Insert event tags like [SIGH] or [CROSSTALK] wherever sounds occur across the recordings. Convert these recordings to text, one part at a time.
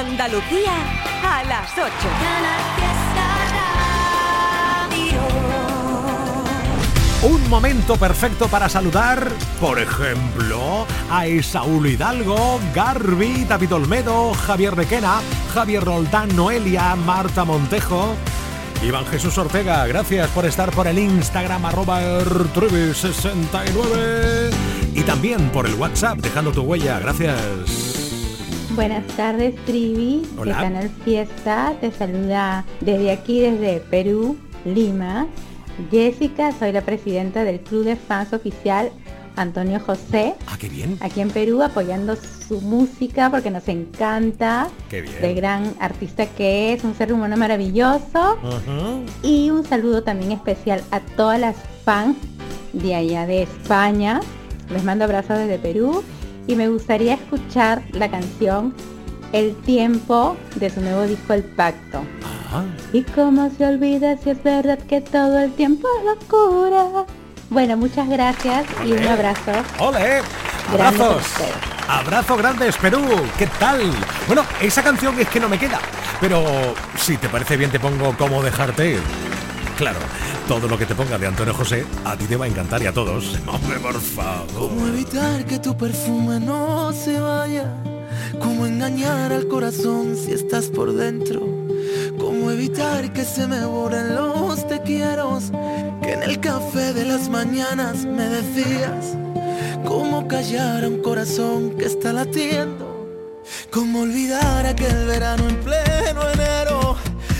Andalucía a las 8. Un momento perfecto para saludar, por ejemplo, a Esaúl Hidalgo, Garbi, David Olmedo, Javier Requena, Javier Roldán, Noelia, Marta Montejo, Iván Jesús Ortega. Gracias por estar por el Instagram arroba 69 y también por el WhatsApp dejando tu huella. Gracias. Buenas tardes, Trivi, de Canal Fiesta. Te saluda desde aquí, desde Perú, Lima. Jessica, soy la presidenta del Club de Fans Oficial Antonio José. Ah, qué bien. Aquí en Perú apoyando su música porque nos encanta. Qué bien. De gran artista que es, un ser humano maravilloso. Y un saludo también especial a todas las fans de allá de España. Les mando abrazos desde Perú y me gustaría escuchar la canción El tiempo de su nuevo disco El Pacto. Y cómo se olvida si es verdad que todo el tiempo es locura. Bueno, muchas gracias y un abrazo. ¡Ole! ¡Abrazos! Abrazo grandes, Perú. ¿Qué tal? Bueno, esa canción es que no me queda. Pero si te parece bien te pongo cómo dejarte. Claro, todo lo que te ponga de Antonio José a ti te va a encantar y a todos. [LAUGHS] Hombre, por favor. ¿Cómo evitar que tu perfume no se vaya? ¿Cómo engañar al corazón si estás por dentro? ¿Cómo evitar que se me borren los te quiero? Que en el café de las mañanas me decías. ¿Cómo callar a un corazón que está latiendo? ¿Cómo olvidar aquel verano en pleno enero?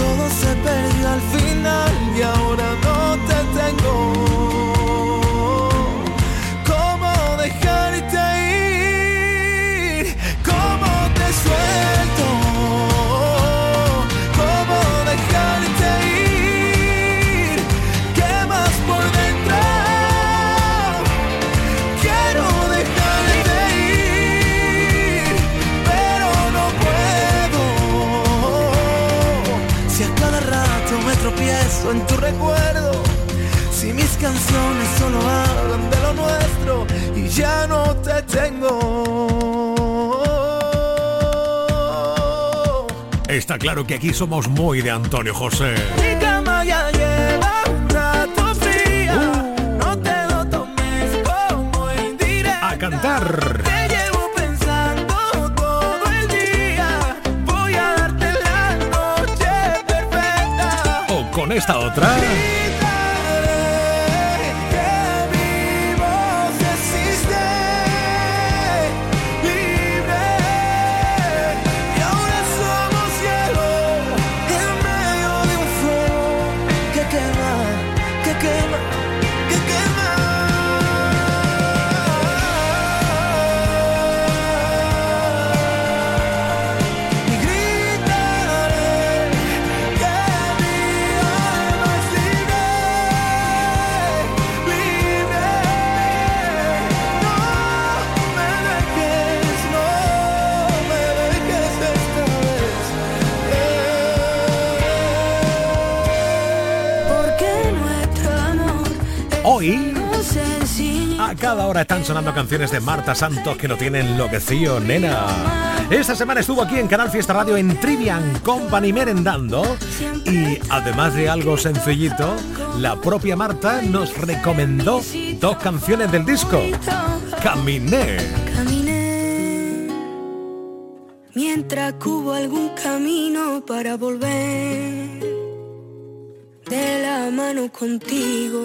sueños se perdió al final y ahora no te tengo. Canciones solo hablan de lo nuestro y ya no te tengo. Está claro que aquí somos muy de Antonio José. Mi cama ya lleva un rato fría. No te lo tomes como indirecta. A cantar. con esta otra. Hoy, cada hora están sonando canciones de Marta Santos que lo tienen enloquecido, nena. Esta semana estuvo aquí en Canal Fiesta Radio en Trivian Company merendando y además de algo sencillito, la propia Marta nos recomendó dos canciones del disco. Caminé. Caminé mientras cubo algún camino para volver de la mano contigo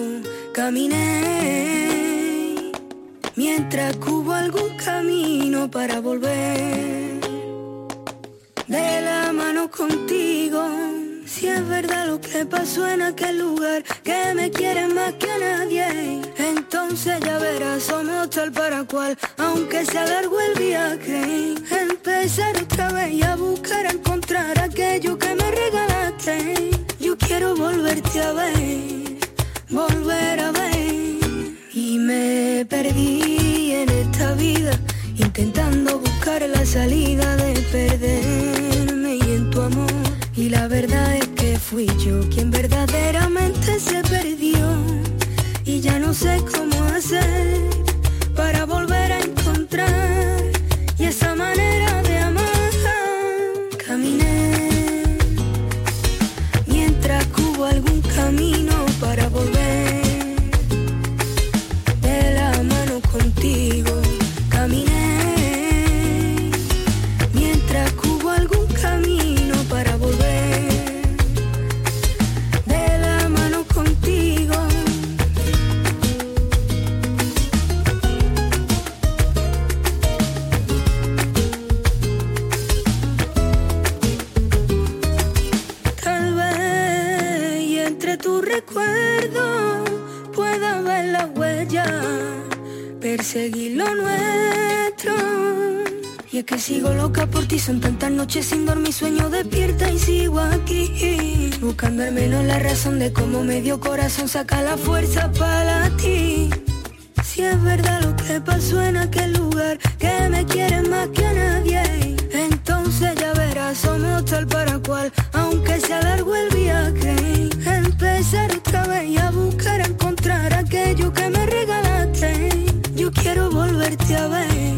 caminé mientras cubo algún camino para volver de la mano contigo. Si es verdad lo que pasó en aquel lugar, que me quieres más que a nadie, entonces ya verás, somos tal para cual, aunque sea largo el viaje. Empezar otra vez y a buscar, a encontrar aquello que me regalaste. Yo quiero volverte a ver volver a ver. Y me perdí en esta vida, intentando buscar la salida de perderme y en tu amor. Y la verdad es que fui yo quien verdaderamente se perdió. Y ya no sé cómo hacer para volver a encontrar. Y esa manera de amar, caminé mientras cubo algún camino para volver. Son tantas noches sin dormir, sueño despierta y sigo aquí. Buscando al menos la razón de cómo medio corazón saca la fuerza para ti. Si es verdad lo que pasó en aquel lugar, que me quieres más que a nadie, entonces ya verás, somos tal para cual, aunque sea largo el viaje. Empezar otra vez a buscar, a encontrar aquello que me regalaste. Yo quiero volverte a ver,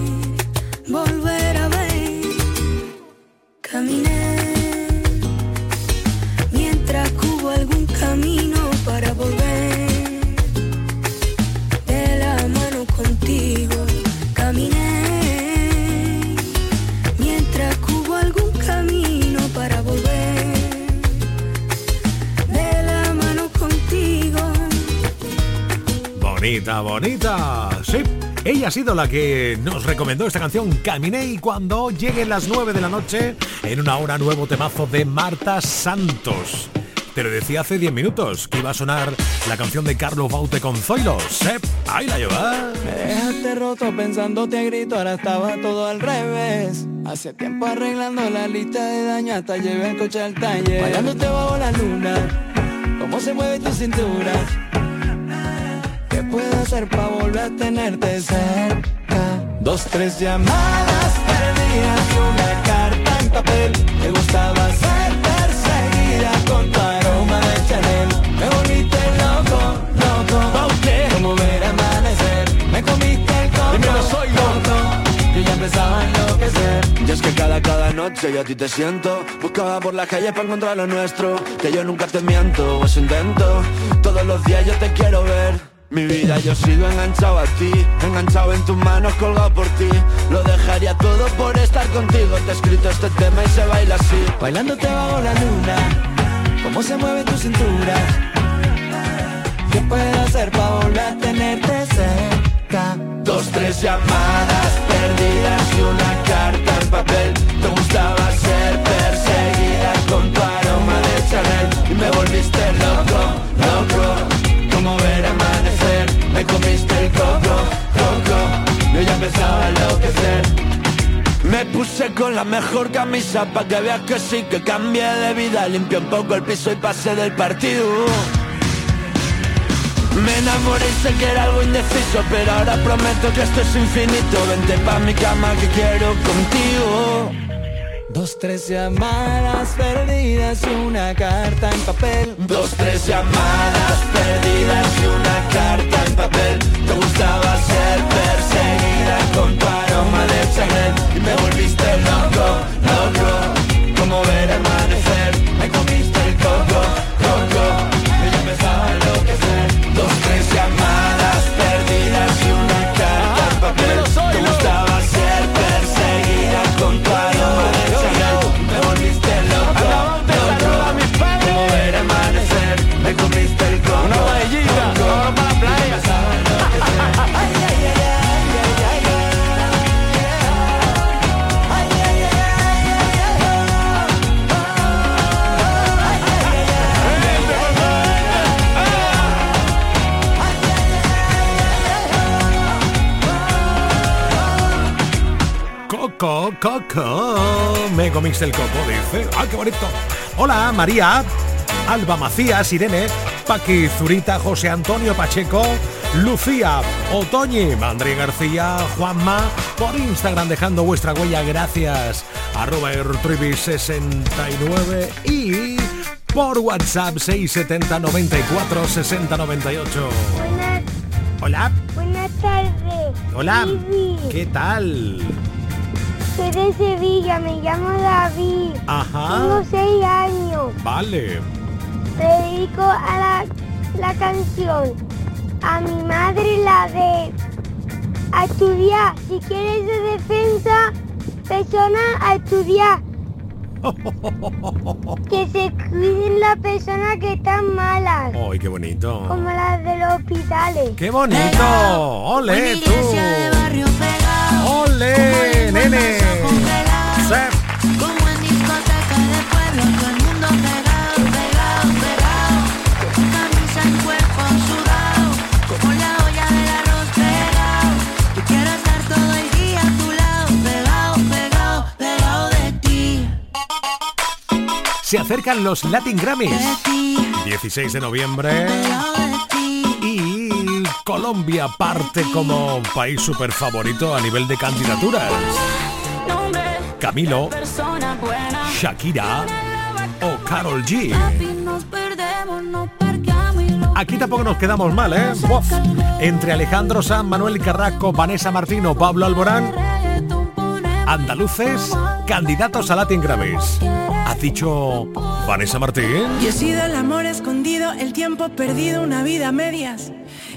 Bonita. Sí, ella ha sido la que nos recomendó esta canción Caminé y cuando lleguen las 9 de la noche en una hora nuevo temazo de Marta Santos. Te lo decía hace 10 minutos que iba a sonar la canción de Carlos Baute con Zoilo. Sep, ahí la lleva. Me dejaste roto pensándote a grito, ahora estaba todo al revés. Hace tiempo arreglando la lista de daño hasta llevé el coche al taller. Bailándote bajo la luna, cómo se mueve tu cintura. ¿Qué puedo hacer para volver a tenerte cerca? Dos, tres llamadas perdidas y una carta en papel. Me gustaba ser perseguida con tu aroma de Chanel. Me volviste loco, loco. Como ver amanecer. Me comiste el coco. Dímelo, soy loco. Yo ya empezaba a enloquecer. Y es que cada, cada noche yo a ti te siento. Buscaba por las calles para encontrar lo nuestro. Que yo nunca te miento, o eso intento. Todos los días yo te quiero ver. Mi vida yo sigo enganchado a ti Enganchado en tus manos, colgado por ti Lo dejaría todo por estar contigo Te he escrito este tema y se baila así Bailándote bajo la luna cómo se mueve tu cintura. ¿Qué puedo hacer para volver a tenerte cerca? Dos, tres llamadas perdidas y una carta en papel. Te gustaba ser perseguida con tu aroma de Chanel y me volviste loco, loco. Me comiste el coco, coco. Yo ya empezaba a enloquecer. Me puse con la mejor camisa pa' que veas que sí que cambié de vida Limpié un poco el piso y pasé del partido Me enamoré y sé que era algo indeciso Pero ahora prometo que esto es infinito Vente pa' mi cama que quiero contigo Dos, tres llamadas perdidas y una carta en papel. Dos, tres llamadas perdidas y una carta en papel. Te gustaba ser perseguida con tu aroma de Chanel. Y me volviste loco, loco. Como ver Coco. Me comiste el coco, dice. ¡Ah, qué bonito! Hola, María, Alba Macías, Irene, Paqui Zurita, José Antonio Pacheco, Lucía, Otoñi, Mandri García, Juanma, por Instagram dejando vuestra huella, gracias. Arroba Ertribi69 y por WhatsApp 670 94 60 98. Buenas, Hola, buenas tardes. hola. ¿qué tal? Soy de Sevilla, me llamo David. Ajá. Tengo seis años. Vale. Le dedico a la, la canción a mi madre la de a estudiar. Si quieres de defensa, persona a estudiar. [LAUGHS] que se cuiden las personas que están malas, ¡Ay, qué bonito! como las de los hospitales. ¡Qué bonito! ¡Ole, tú! ¡Ole, nene! Como en discoteca de pueblo, todo el mundo pegado, pegado, pegado. Camisa en cuerpo sudado, como la olla del arroz pegado. Yo quiero estar todo el día a tu lado, pegado, pegado, pegado de ti, Se acercan los Latin Grammys. de ti, 16 de noviembre. Colombia parte como país súper favorito a nivel de candidaturas. Camilo, Shakira o Carol G. Aquí tampoco nos quedamos mal, ¿eh? Entre Alejandro San, Manuel Carrasco, Vanessa Martino, Pablo Alborán, andaluces, candidatos a Latin Grammys. ¿Has dicho Vanessa Martín? Yo he sido el amor escondido, el tiempo perdido, una vida a medias.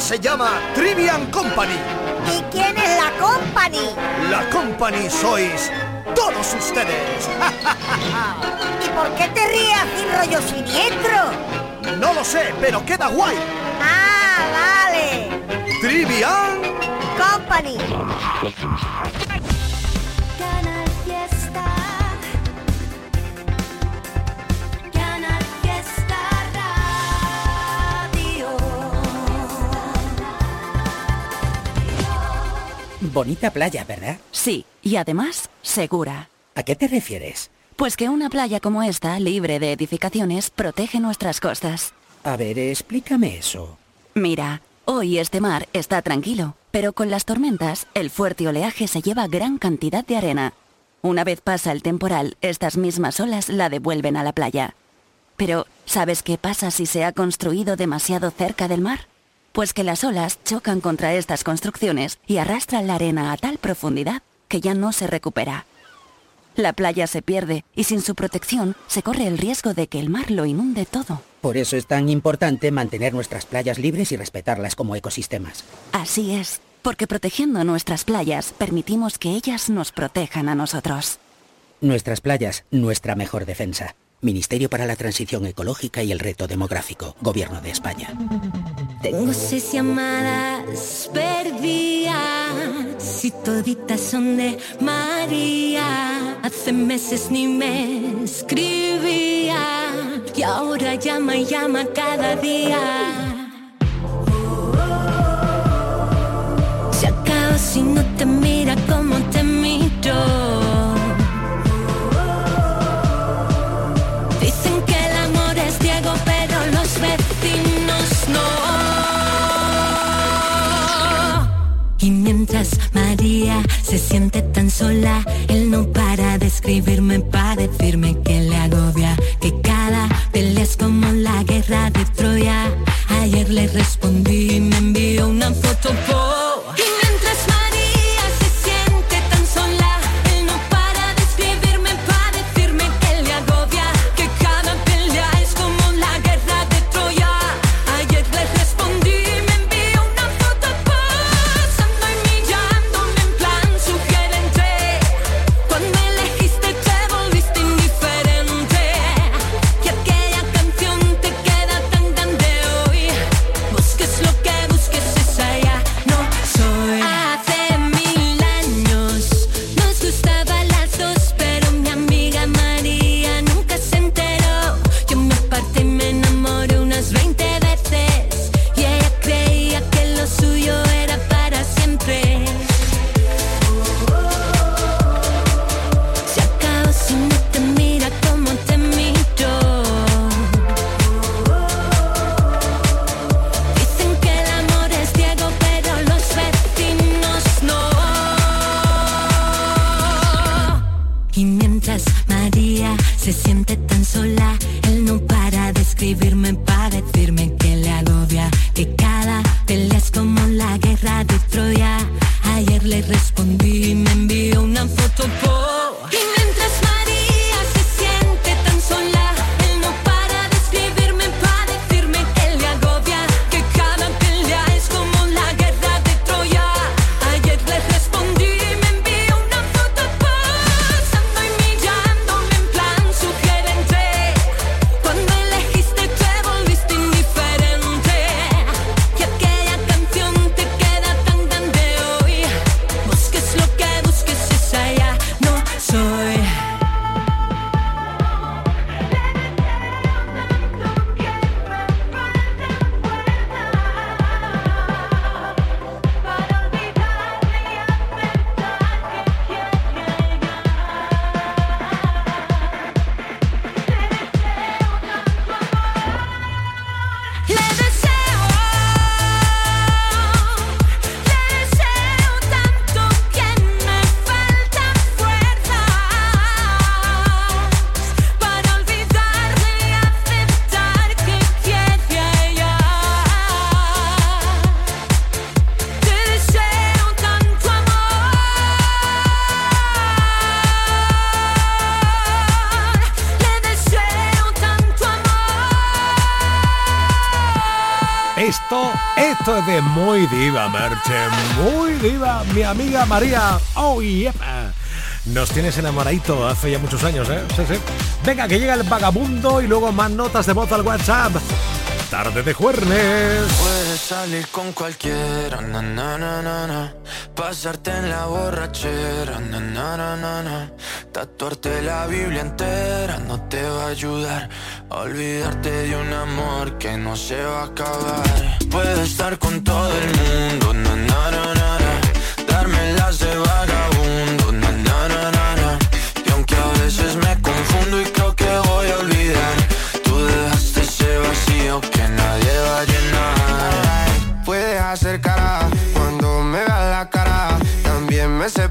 programa se llama Trivian Company. ¿Y quién es la company? La Company sois todos ustedes. [LAUGHS] ¿Y por qué te ríes así rollo siniestro? No lo sé, pero queda guay. Ah, vale. Trivian Company. Bonita playa, ¿verdad? Sí, y además, segura. ¿A qué te refieres? Pues que una playa como esta, libre de edificaciones, protege nuestras costas. A ver, explícame eso. Mira, hoy este mar está tranquilo, pero con las tormentas, el fuerte oleaje se lleva gran cantidad de arena. Una vez pasa el temporal, estas mismas olas la devuelven a la playa. Pero, ¿sabes qué pasa si se ha construido demasiado cerca del mar? Pues que las olas chocan contra estas construcciones y arrastran la arena a tal profundidad que ya no se recupera. La playa se pierde y sin su protección se corre el riesgo de que el mar lo inunde todo. Por eso es tan importante mantener nuestras playas libres y respetarlas como ecosistemas. Así es, porque protegiendo nuestras playas permitimos que ellas nos protejan a nosotros. Nuestras playas, nuestra mejor defensa. Ministerio para la Transición Ecológica y el Reto Demográfico. Gobierno de España. Tengo seis llamadas perdidas y toditas son de María. Hace meses ni me escribía y ahora llama y llama cada día. Se acaba si no te mira como te miro. Se siente tan sola, él no para de escribirme para decirme que le agobia, Mi amiga María. Oh, yeah. Nos tienes enamoradito hace ya muchos años, ¿eh? Sí, sí. Venga, que llega el vagabundo y luego más notas de voz al WhatsApp. Tarde de jueves. Puedes salir con cualquiera, na, na, na, pasarte en la borrachera, tatuarte la Biblia entera no te va a ayudar olvidarte de un amor que no se va a acabar. Puedes estar con todo el mundo, na,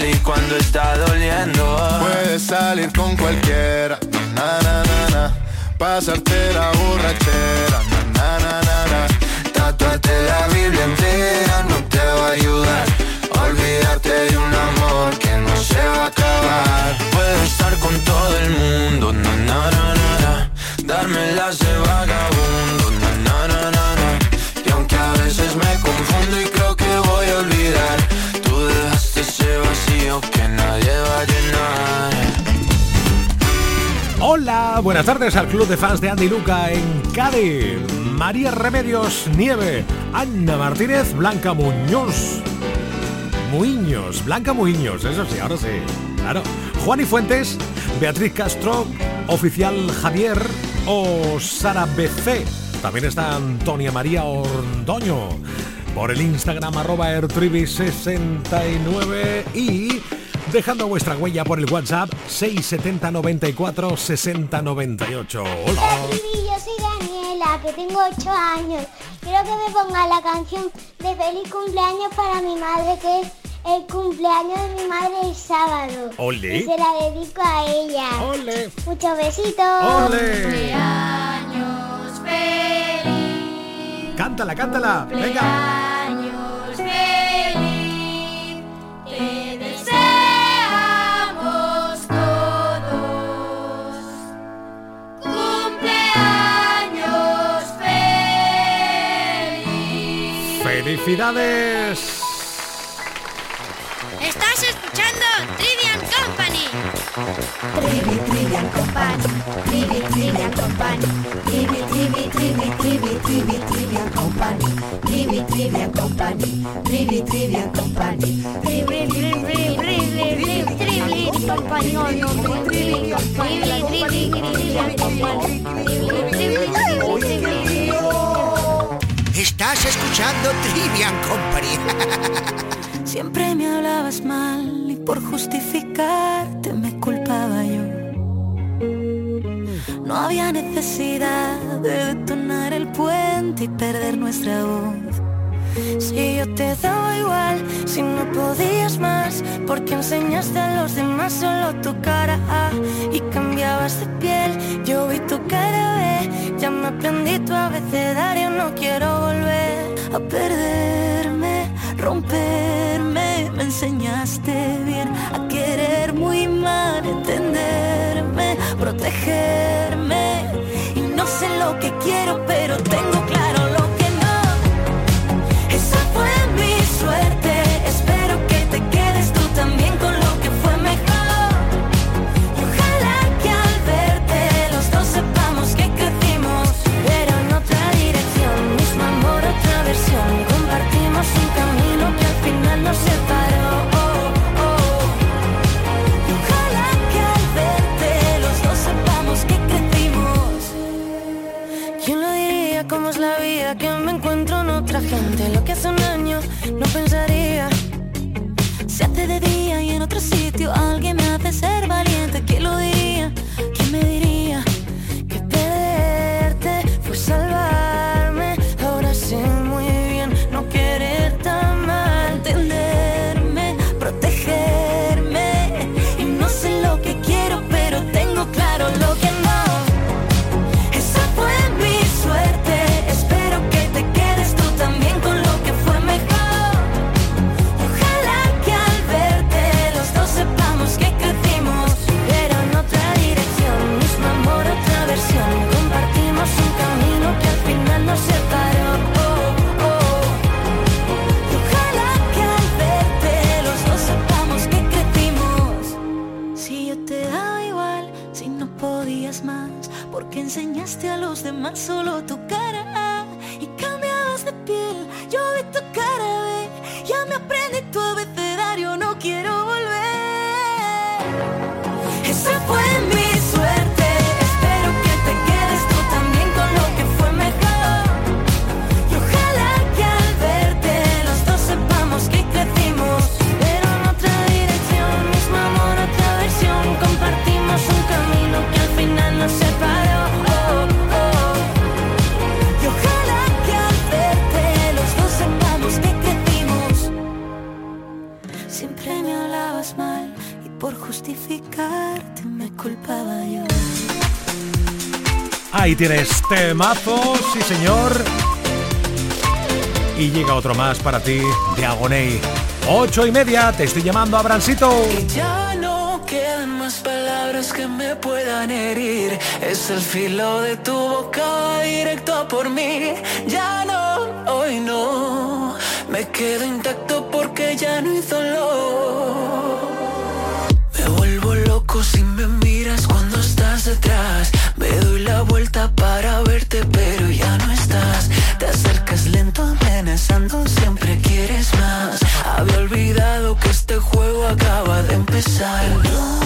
y cuando está doliendo. Puedes salir con cualquiera, na na na na, pasarte la borrachera, na na na na Tatuarte la Biblia entera no te va a ayudar, a olvidarte de un amor que no se va a acabar. Puedo estar con todo el mundo, na na na na, na. darme las de vagabundo, na na na na y aunque a veces me confundo y creo que voy a olvidar, ese vacío. Hola, buenas tardes al club de fans de Andy Luca en Cádiz. María Remedios Nieve, Ana Martínez, Blanca Muñoz. Muñoz, Blanca Muñoz, eso sí, ahora sí. Claro. Juan y Fuentes, Beatriz Castro, Oficial Javier o Sara BC. También está Antonia María Ordoño. Por el Instagram arroba ertribi69 y dejando vuestra huella por el WhatsApp 670 94 60 98. Hola. Yo soy Daniela, que tengo 8 años. Quiero que me ponga la canción de feliz cumpleaños para mi madre, que es el cumpleaños de mi madre el sábado. Ole. Y se la dedico a ella. Ole. Muchos besitos. Ole. Cumpleaños feliz, te deseamos todos. Cumpleaños feliz. Felicidades. Trivi, Trivian Company. Trivi, Trivian Company. Trivi, Trivi, Trivi, Trivi, Trivi, Trivian Company. Trivi, Trivian Company. Trivi, Trivian Company. Trivi, Trivi, Trivi, Trivi, Trivi, Company. Trivi, Trivi, Trivian Company. Estás escuchando Trivian Company. [LAUGHS] Siempre me hablabas mal y por justificarte No había necesidad de detonar el puente y perder nuestra voz. Si yo te daba igual, si no podías más, porque enseñaste a los demás solo tu cara A y cambiabas de piel. Yo vi tu cara B, ya me aprendí tu abecedario, no quiero volver a perderme, romperme. Me enseñaste bien a querer muy mal, entenderme, protegerme. Lo que quiero, pero tengo es la vida? Que me encuentro en otra gente. Lo que hace un año no pensaría. Se hace de día y en otro sitio alguien me hace ser valiente. ¿Quién lo diría? Ahí tienes temazo, sí señor. Y llega otro más para ti de Agoney. Ocho y media, te estoy llamando Abrancito. Ya no quedan más palabras que me puedan herir. Es el filo de tu boca directo a por mí. Ya no, hoy no. Me quedo intacto porque ya no hay dolor. Si me miras cuando estás detrás. Me doy la vuelta para verte, pero ya no estás. Te acercas lento, amenazando, siempre quieres más. Había olvidado que este juego acaba de empezar. No,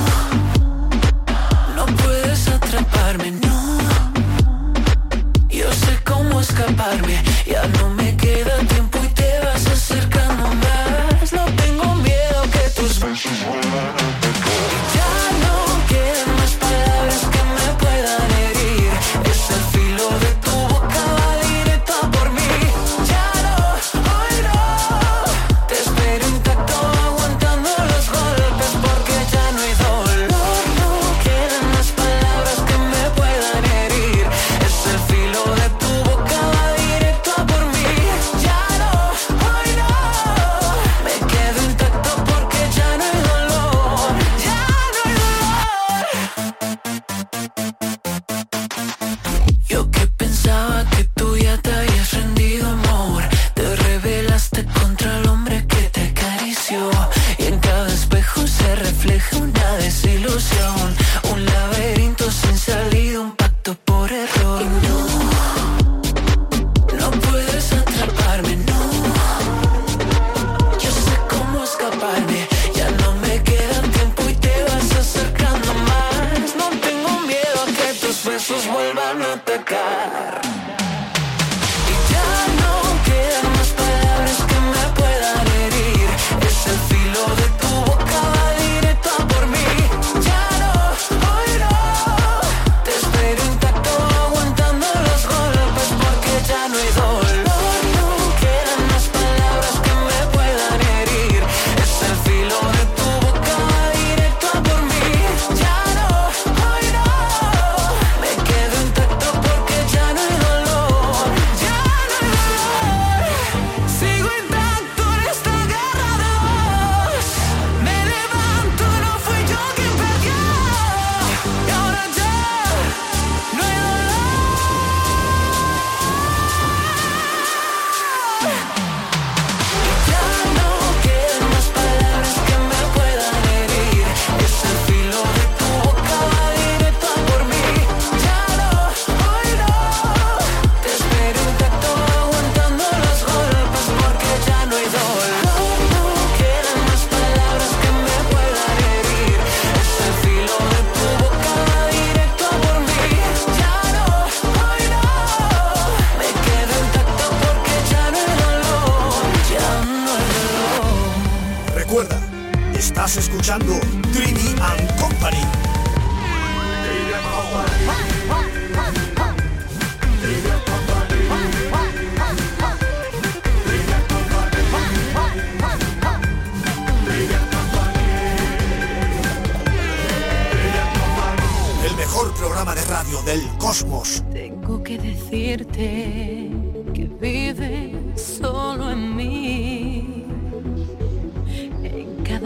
no puedes atraparme, no. Yo sé cómo escaparme, ya no me vuelvan a atacar.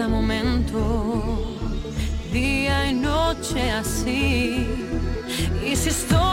momento, día y noche así. Y si estoy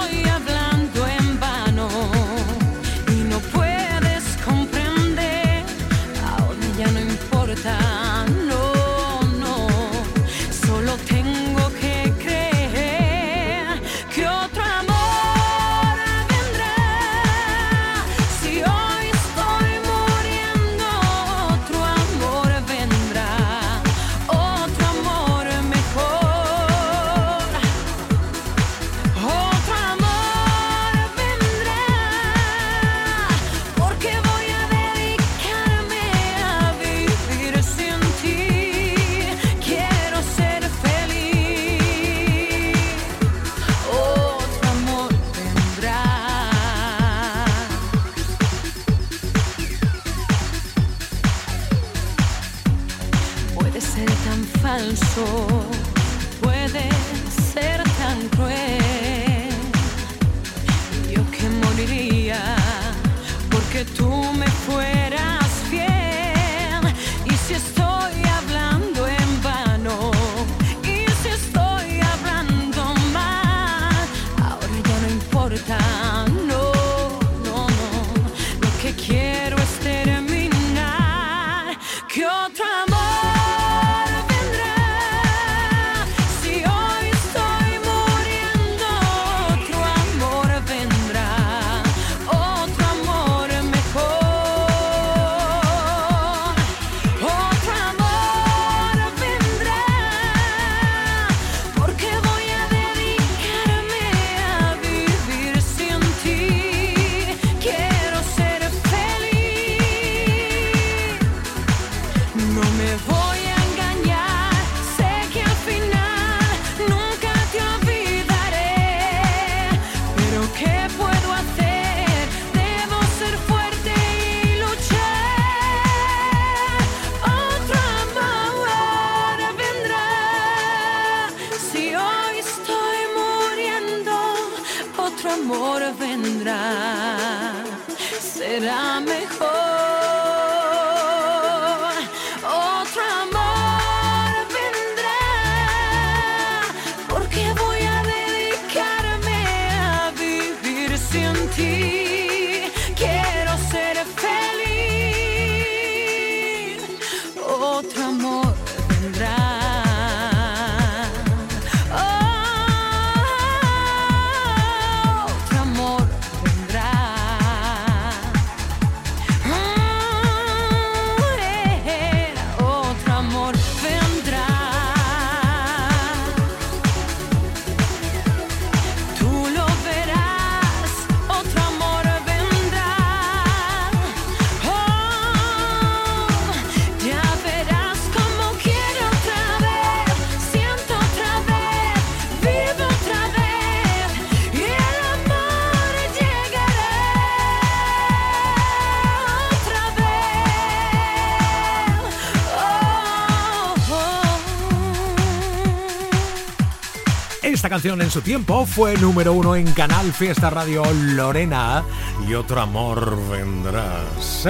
en su tiempo fue número uno en Canal Fiesta Radio Lorena y otro amor vendrá. Sí,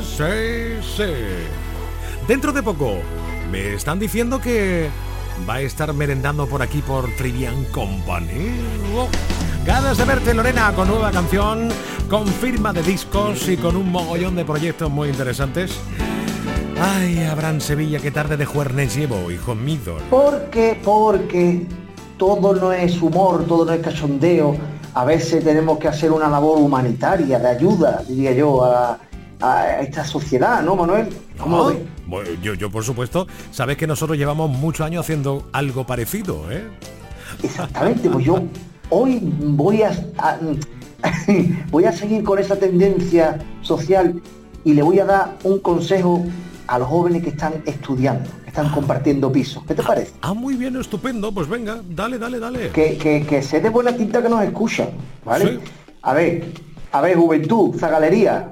sí, sí. Dentro de poco me están diciendo que va a estar merendando por aquí por Trivian Company. Oh, Ganas de verte Lorena con nueva canción, con firma de discos y con un mogollón de proyectos muy interesantes. Ay, Abraham Sevilla, qué tarde de juernes llevo, hijo mío. Porque, porque todo no es humor, todo no es cachondeo. A veces tenemos que hacer una labor humanitaria, de ayuda, diría yo, a, a esta sociedad, ¿no, Manuel? ¿Cómo lo ves? bueno, yo, yo, por supuesto, sabes que nosotros llevamos muchos años haciendo algo parecido, ¿eh? Exactamente, pues yo hoy voy a, a- [LAUGHS] voy a seguir con esa tendencia social y le voy a dar un consejo a los jóvenes que están estudiando, están compartiendo pisos. ¿Qué te parece? Ah, muy bien, estupendo. Pues venga, dale, dale, dale. Que, que, que se dé buena tinta que nos escuchan, ¿vale? A ver, a ver, juventud, zagalería,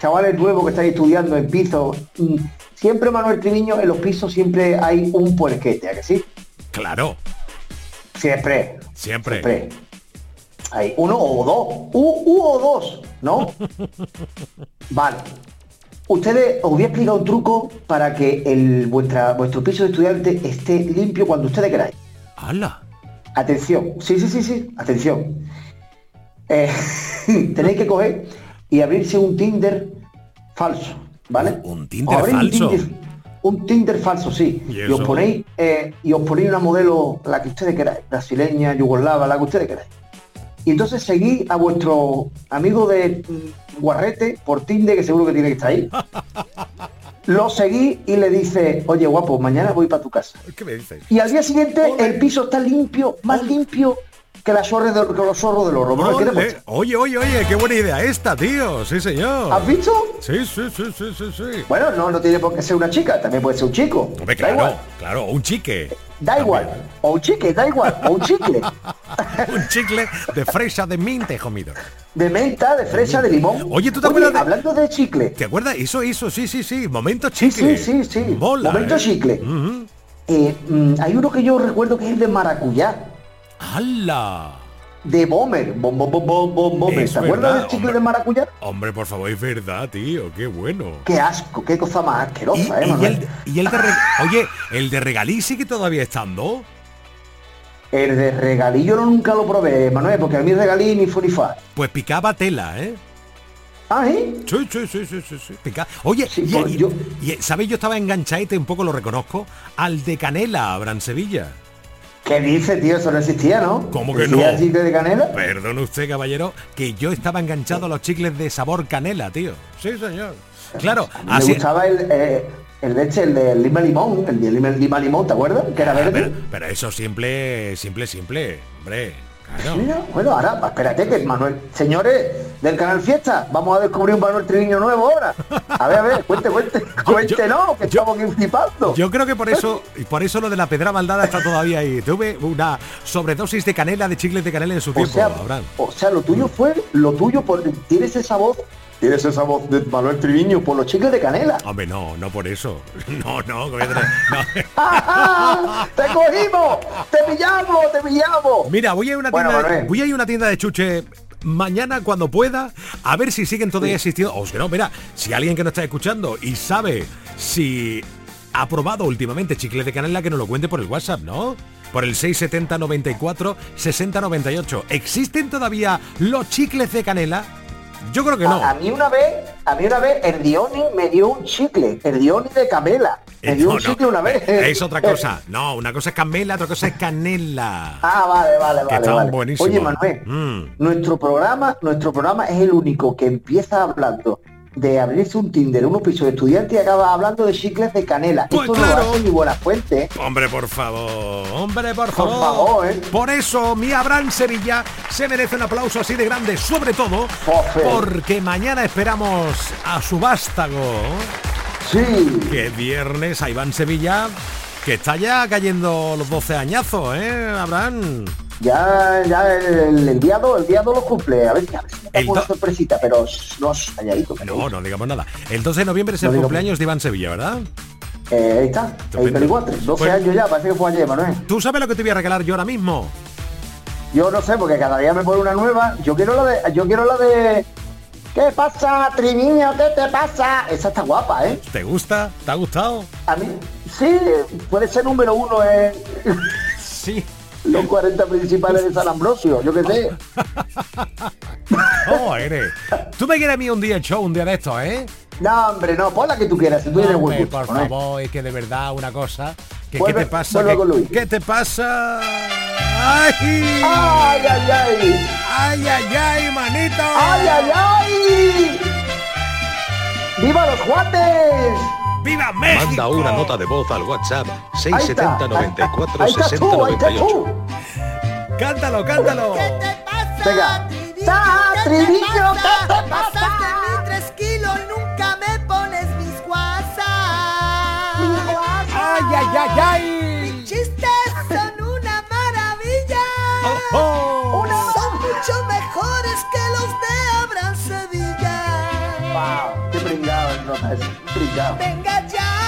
chavales nuevos que estáis estudiando en pisos. mm, Siempre, Manuel Triviño, en los pisos siempre hay un puerquete, ¿a que sí? Claro, Siempre. siempre. Siempre. Hay uno o dos. U, u o dos, ¿no? [LAUGHS] vale. Ustedes, os voy a explicar un truco para que el, vuestra, vuestro piso de estudiante esté limpio cuando ustedes queráis. ¡Hala! Atención, sí, sí, sí, sí, atención. Eh, [LAUGHS] tenéis que coger y abrirse un Tinder falso, ¿vale? Un Tinder falso. Un Tinder, un Tinder falso, sí. ¿Y os ponéis eh, y os ponéis una modelo, la que ustedes queráis, brasileña, yugoslava, la que ustedes queráis. Y entonces seguís a vuestro amigo de Guarrete por Tinder, que seguro que tiene que estar ahí. [LAUGHS] Lo seguís y le dice, oye guapo, mañana voy para tu casa. ¿Qué me dices? Y al día siguiente el piso está limpio, más limpio que, la zorra de, que los zorros del oro. Oye, oye, oye, qué buena idea esta, tío. Sí, señor. ¿Has visto? Sí, sí, sí, sí, sí, sí. Bueno, no, no tiene por qué ser una chica, también puede ser un chico. Hombre, claro, igual, claro, un chique. Da igual. O un chique, da igual. O un chicle. [LAUGHS] un chicle de fresa de hijo mío. De menta, de fresa, de limón. Oye, ¿tú te acuerdas de- Hablando de chicle. ¿Te acuerdas? Eso, eso, sí, sí, sí. Momento Sí, chicle. sí, sí, sí. Mola, Momento ¿eh? chicle. Eh, mm, hay uno que yo recuerdo que es el de maracuyá. ¡Hala! De Bomber. Bom, bom, bom, bom, bom, Bomber. ¿Te acuerdas del chicle hombre. de maracuyá? Hombre, por favor, es verdad, tío. Qué bueno. Qué asco, qué cosa más Y, asquerosa, ¿eh, y Manuel? el, y el de Oye, el de regalí sigue todavía estando. El de regalí yo no nunca lo probé, Manuel, porque a mí regalí ni fu ni fa. Pues picaba tela, ¿eh? Ah, ¿eh? Sí, sí, sí, sí, sí, sí. Pica- Oye, y, pues y- yo- y, ¿sabéis? Yo estaba enganchadete, un poco lo reconozco, al de canela, Abraham Sevilla. ¿Qué dice, tío? Eso no existía, ¿no? ¿Cómo que ¿Existía no? chicle de canela? Perdone usted, caballero, que yo estaba enganchado a los chicles de sabor canela, tío. Sí, señor. Claro, Me así... gustaba el, eh, el de este, el de lima limón, el de lima, lima limón, ¿te acuerdas? Que era verde. Pero, pero eso simple, simple, simple, hombre. Claro. Mira, bueno, ahora, espérate que Manuel, señores del canal Fiesta, vamos a descubrir un Manuel Triviño nuevo ahora. A ver, a ver, cuente, cuente, [LAUGHS] cuéntenos, que estamos aquí flipando. Yo creo que por eso, y por eso lo de la pedra maldada está todavía ahí. Tuve una sobredosis de canela, de chicles de canela en su O tiempo, sea, Abraham. o sea, lo tuyo fue, lo tuyo, por, tienes esa voz, tienes esa voz de Manuel Triviño por los chicles de canela. Hombre, no, no por eso. [LAUGHS] No, no, no. [LAUGHS] ¡Te cogimos! ¡Te pillamos! ¡Te pillamos! Mira, voy a ir a una Bueno, tienda, de, voy a ir a una tienda de chuche mañana cuando pueda, a ver si siguen todavía existiendo. O si no, mira, si alguien que nos está escuchando y sabe si ha probado últimamente chicles de canela, que nos lo cuente por el WhatsApp, ¿no? Por el 670 94 60 98. ¿Existen todavía los chicles de canela? Yo creo que no. A, a mí una vez, a mí una vez, el Dioni me dio un chicle, el Dioni de Camela. Me Eh, dio no, un no, chicle una vez. Es otra cosa. [LAUGHS] No, una cosa es canela, otra cosa es canela. Ah, vale, vale, Que vale. vale. buenísimos. Oye, Manuel, Mm. nuestro programa, nuestro programa es el único que empieza hablando de abrirse un Tinder, unos pisos de estudiante y acaba hablando de chicles de canela. Pues Esto claro. no lo hace ni buena fuente. Hombre, por favor, hombre, por Por favor. favor, ¿eh? Por eso, mi Abraham Sevilla se merece un aplauso así de grande, sobre todo porque mañana esperamos a su vástago. Sí. Que es viernes a Iván Sevilla, que está ya cayendo los 12 añazos, ¿eh, Abraham? Ya, ya el, el día 2, el día 2 lo cumple. A ver, a ver si me El una sorpresita, pero no. No, no digamos nada. El 12 de noviembre es No el cumpleaños de Iván Sevilla, ¿verdad? Eh, ahí está, ahí Pelicuatre, 12 Pues- años ya, parece que fue ayer, Manuel. ¿Tú sabes lo que te voy a regalar yo ahora mismo? Yo no sé, porque cada día me pone una nueva. Yo quiero la de. Yo quiero la de. ¿Qué pasa, Triviño? ¿Qué te pasa? Esa está guapa, ¿eh? ¿Te gusta? ¿Te ha gustado? A mí, sí, puede ser número uno en Sí. los 40 principales de San Ambrosio, yo qué sé. [LAUGHS] Oh, eres. Tú me quieres a mí un día show, un día de esto, ¿eh? No, hombre, no, pon la que tú quieras, si tú tienes buen gusto, por favor, es que de verdad una cosa. Que, Vuelve- ¿Qué te pasa? vuelve ¿Qué, con Luis. qué te pasa? ¡Ay! ¡Ay, ay, ay! ¡Ay, ay, ay, manito! ¡Ay, ay, ay! ¡Viva los guates! ¡Viva México! Manda una nota de voz al WhatsApp Ahí está. 670 94 Ahí estás 60 tú, ahí estás 98. tú. Cántalo, cántalo. Venga. ¿qué te Pasaste mis tres kilos y nunca me pones mis WhatsApp. ¡Ay, ay, ay, ay! ¡Wow! ¡Qué pringado el nota ese! ¡Qué pringado! Venga ya,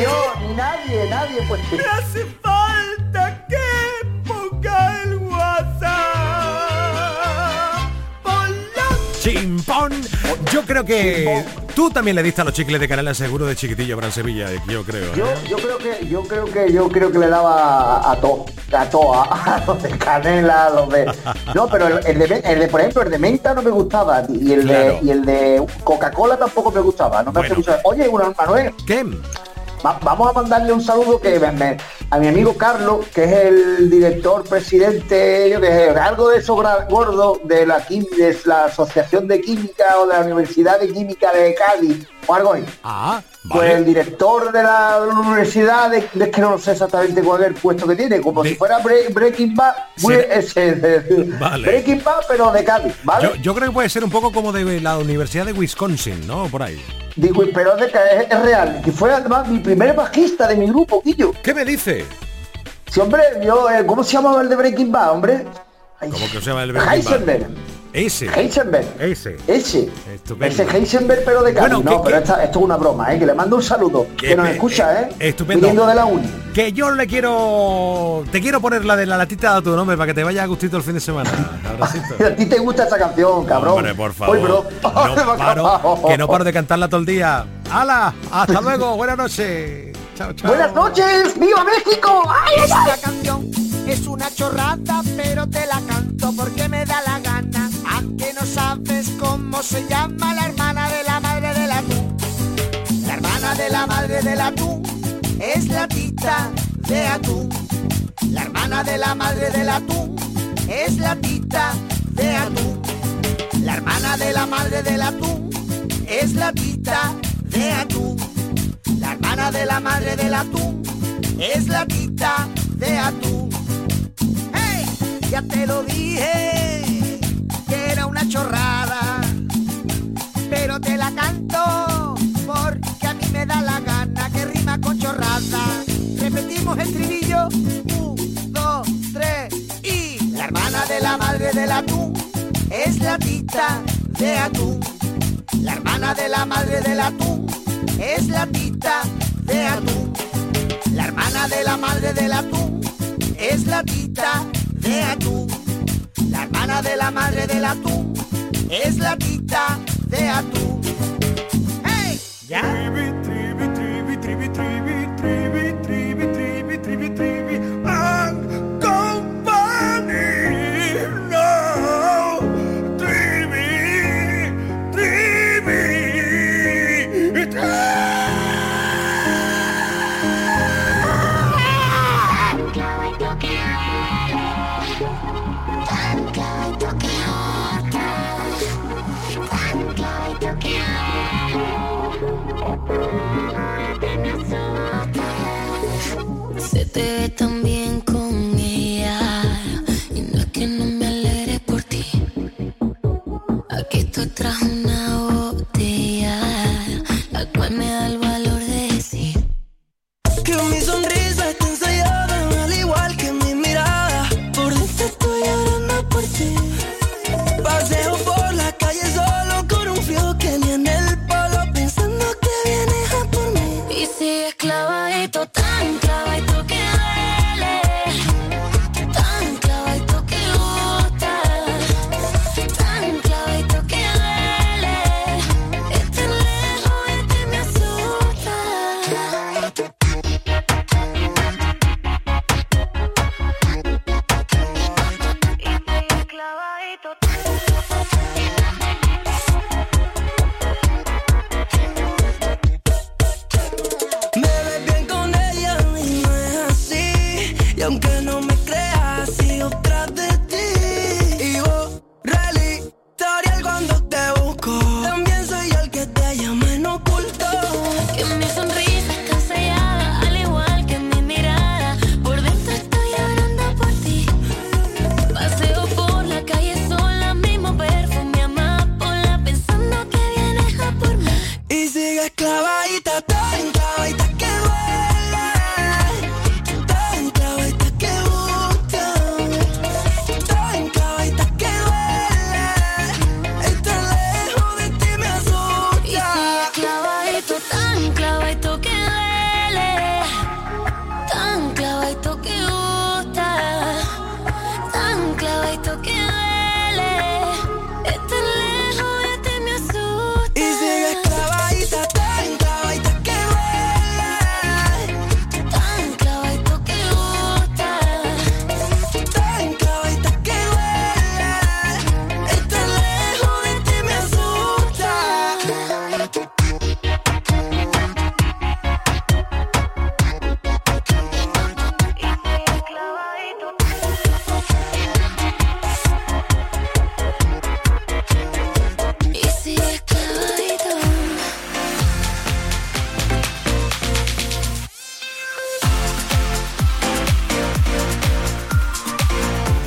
Ni yo, ni nadie, nadie, pues. Me hace falta que ponga el WhatsApp. Ponlo. Chimpón. Yo creo que tú también le diste a los chicles de canela seguro de chiquitillo Abraham Sevilla, yo creo. Yo, ¿eh? yo creo que, yo creo que, yo creo que le daba a, todo, a todo, a, [LAUGHS] a los de canela, a los de. No, pero el, el de, el de, por ejemplo, el de menta no me gustaba y el Claro. de y el de Coca-Cola tampoco me gustaba. No me hace Bueno. Oye, una- Manuel, ¿Qué? Va- vamos a mandarle un saludo que me- me- a mi amigo Carlos, que es el director, presidente, yo que algo de eso gordo de la, de la Asociación de Química o de la Universidad de Química de Cádiz o algo así. Ah, Pues el vale. director de la universidad, de, que no sé exactamente cuál es el puesto que tiene, como si fuera Bre- Breaking Bad, Sí. muy- ese, de- Vale. Breaking Bad, pero de Cádiz, ¿vale? Yo, yo creo que puede ser un poco como de la Universidad de Wisconsin, ¿no? Por ahí. Digo, pero de, Cádiz, es, real, que fue además mi primer bajista de mi grupo, Quillo. ¿Qué me dice? Sí, hombre, yo, eh, ¿cómo se llamaba el de Breaking Bad, hombre? ¿Cómo que se llama el Breaking Bad? Ese. Heisenberg. Ese. Ese. Estupendo. Ese Heisenberg, pero de Cádiz. Bueno, no, que- pero que- esta- esto es una broma, ¿eh? Que le mando un saludo. Que, Que nos me- escucha, ¿eh? Estupendo. Viniendo de la uni. Que yo le quiero... Te quiero poner la de la latita de tu nombre para que te vaya a gustito el fin de semana. [LAUGHS] Abracito. A ti te gusta esa canción, cabrón. Hombre, por favor. Uy, bro. No [LAUGHS] paro, que no paro de cantarla todo el día. ¡Hala! ¡Hasta [LAUGHS] luego! ¡Buenas noches! ¡Chao, chao! Buenas noches, ¡viva México! ¡Ay, ay, ay! Esta canción es una chorrada, pero te la canto porque me da la gana. Aunque no sabes cómo se llama la hermana de la madre del atún. La hermana de la madre del atún es la tita de atún. La hermana de la madre del atún es la tita de atún. La hermana de la madre del atún es la tita de atún. La hermana de la madre del atún es la tita de atún. ¡Hey! Ya te lo dije era una chorrada, pero te la canto porque a mí me da la gana que rima con chorrada. Repetimos el trinillo. Un, dos, tres y la hermana de la madre del atún es la tita de atún. La hermana de la madre del atún es la tita de atún. La hermana de la madre del atún es la tita de atún. La hermana de la madre del atún, es la tita de atún. ¡Hey! ¿Ya?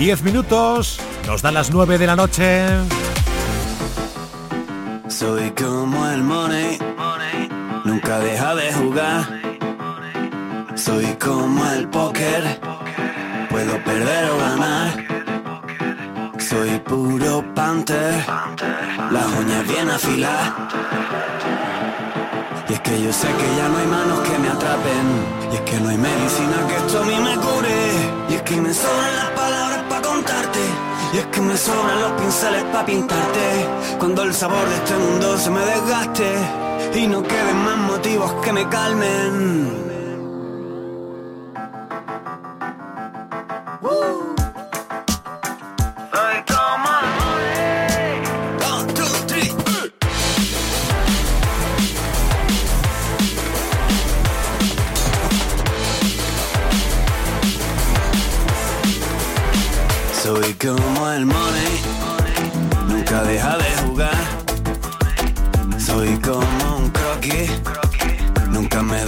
10 minutos, nos dan las 9 de la noche. Soy como el money, nunca deja de jugar. Soy como el póker, puedo perder o ganar. Soy puro panther, la uñas bien afilada. Y es que yo sé que ya no hay manos que me atrapen. Y es que no hay medicina que esto a mí me cure. Y es que me sobra y es que me sobran los pinceles para pintarte. Cuando el sabor de este mundo se me desgaste. Y no queden más motivos que me calmen.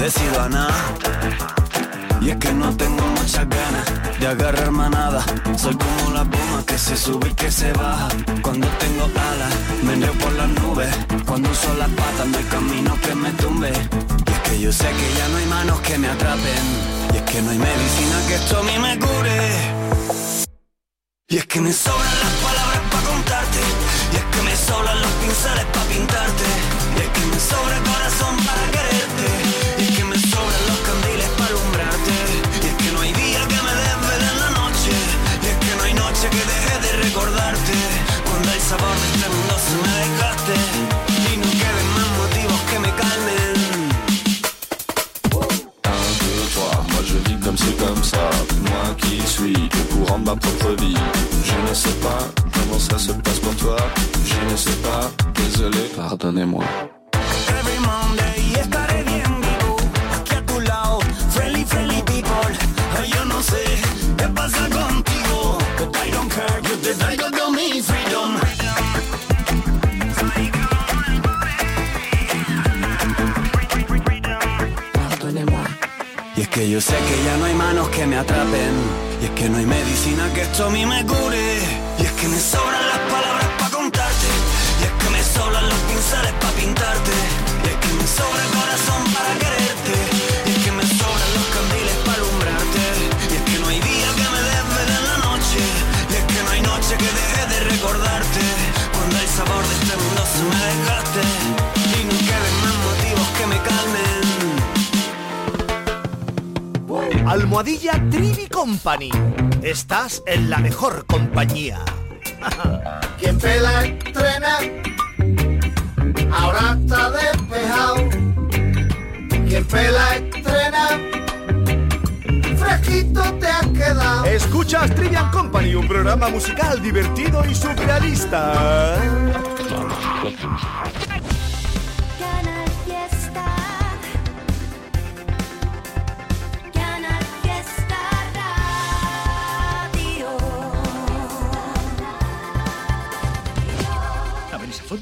Decido a nada. Y es que no tengo muchas ganas de agarrar manada. Soy como la puma que se sube y que se baja. Cuando tengo alas, me enreo por las nubes. Cuando uso las patas, no hay camino que me tumbe. Y es que yo sé que ya no hay manos que me atrapen. Y es que no hay medicina que esto a mí me cure. Y es que me sobran las palabras para contarte Y es que me sobran los pinceles para pintarte Y es que me sobra Almohadilla Trivi Company. Estás en la mejor compañía. [LAUGHS] Quien pela estrena, ahora está despejado. Quien pela estrena, fresquito te has quedado. Escuchas Trivian Company, un programa musical divertido y surrealista.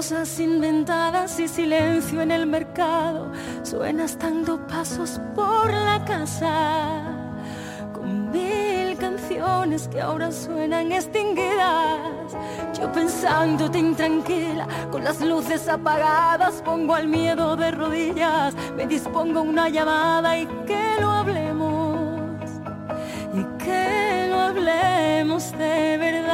Cosas inventadas y silencio en el mercado. Suenas dando pasos por la casa. Con mil canciones que ahora suenan extinguidas. Yo pensándote intranquila, con las luces apagadas, pongo al miedo de rodillas. Me dispongo una llamada y que lo hablemos. Y que lo hablemos de verdad.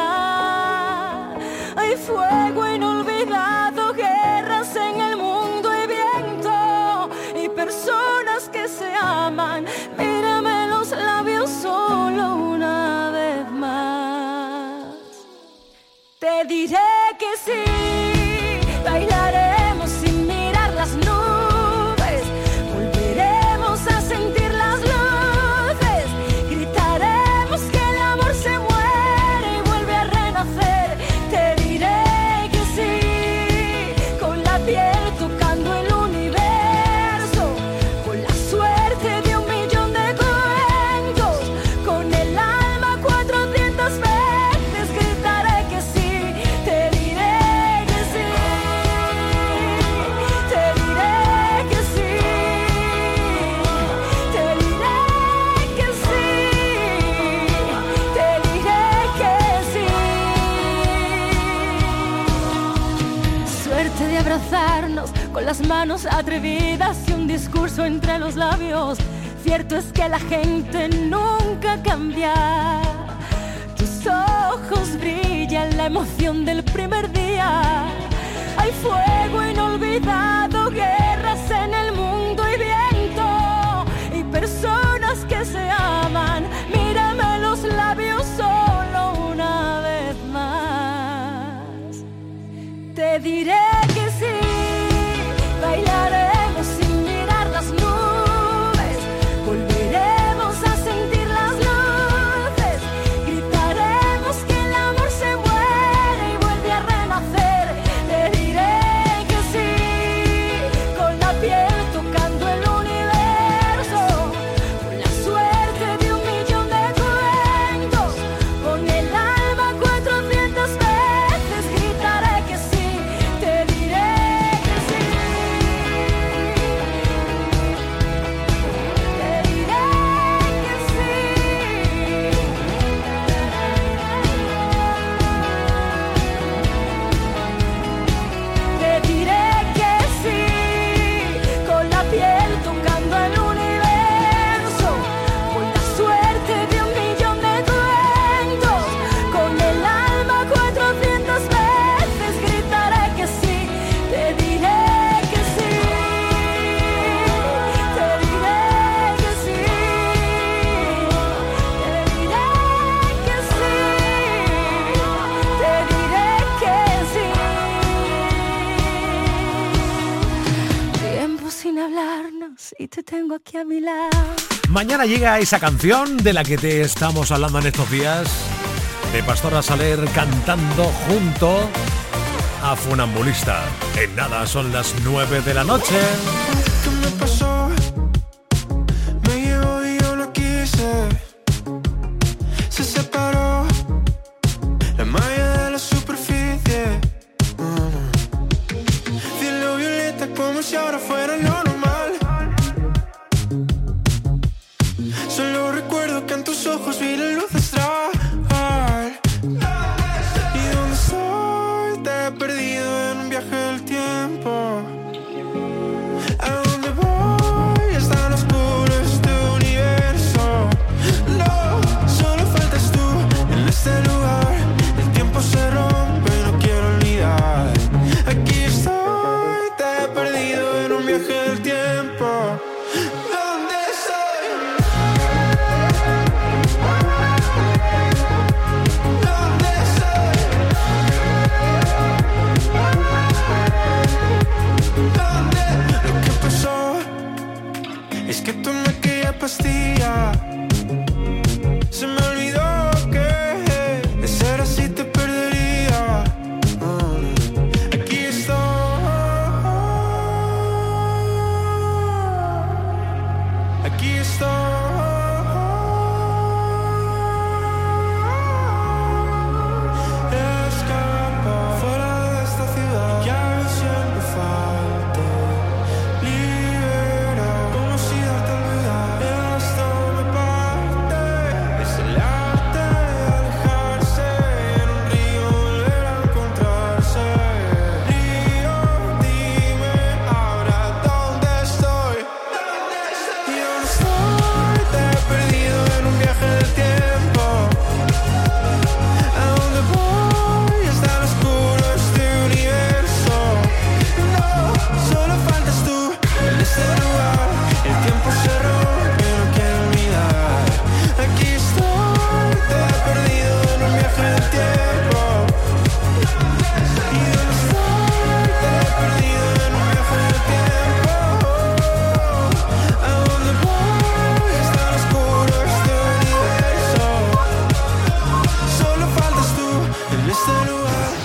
Las manos atrevidas y un discurso entre los labios. Cierto es que la gente nunca cambia. Tus ojos brillan la emoción del primer día. Hay fuego inolvidado, guerras en el Mañana llega esa canción de la que te estamos hablando en estos días, de Pastora Saler cantando junto a Funambulista. En nada son las 9 de la noche.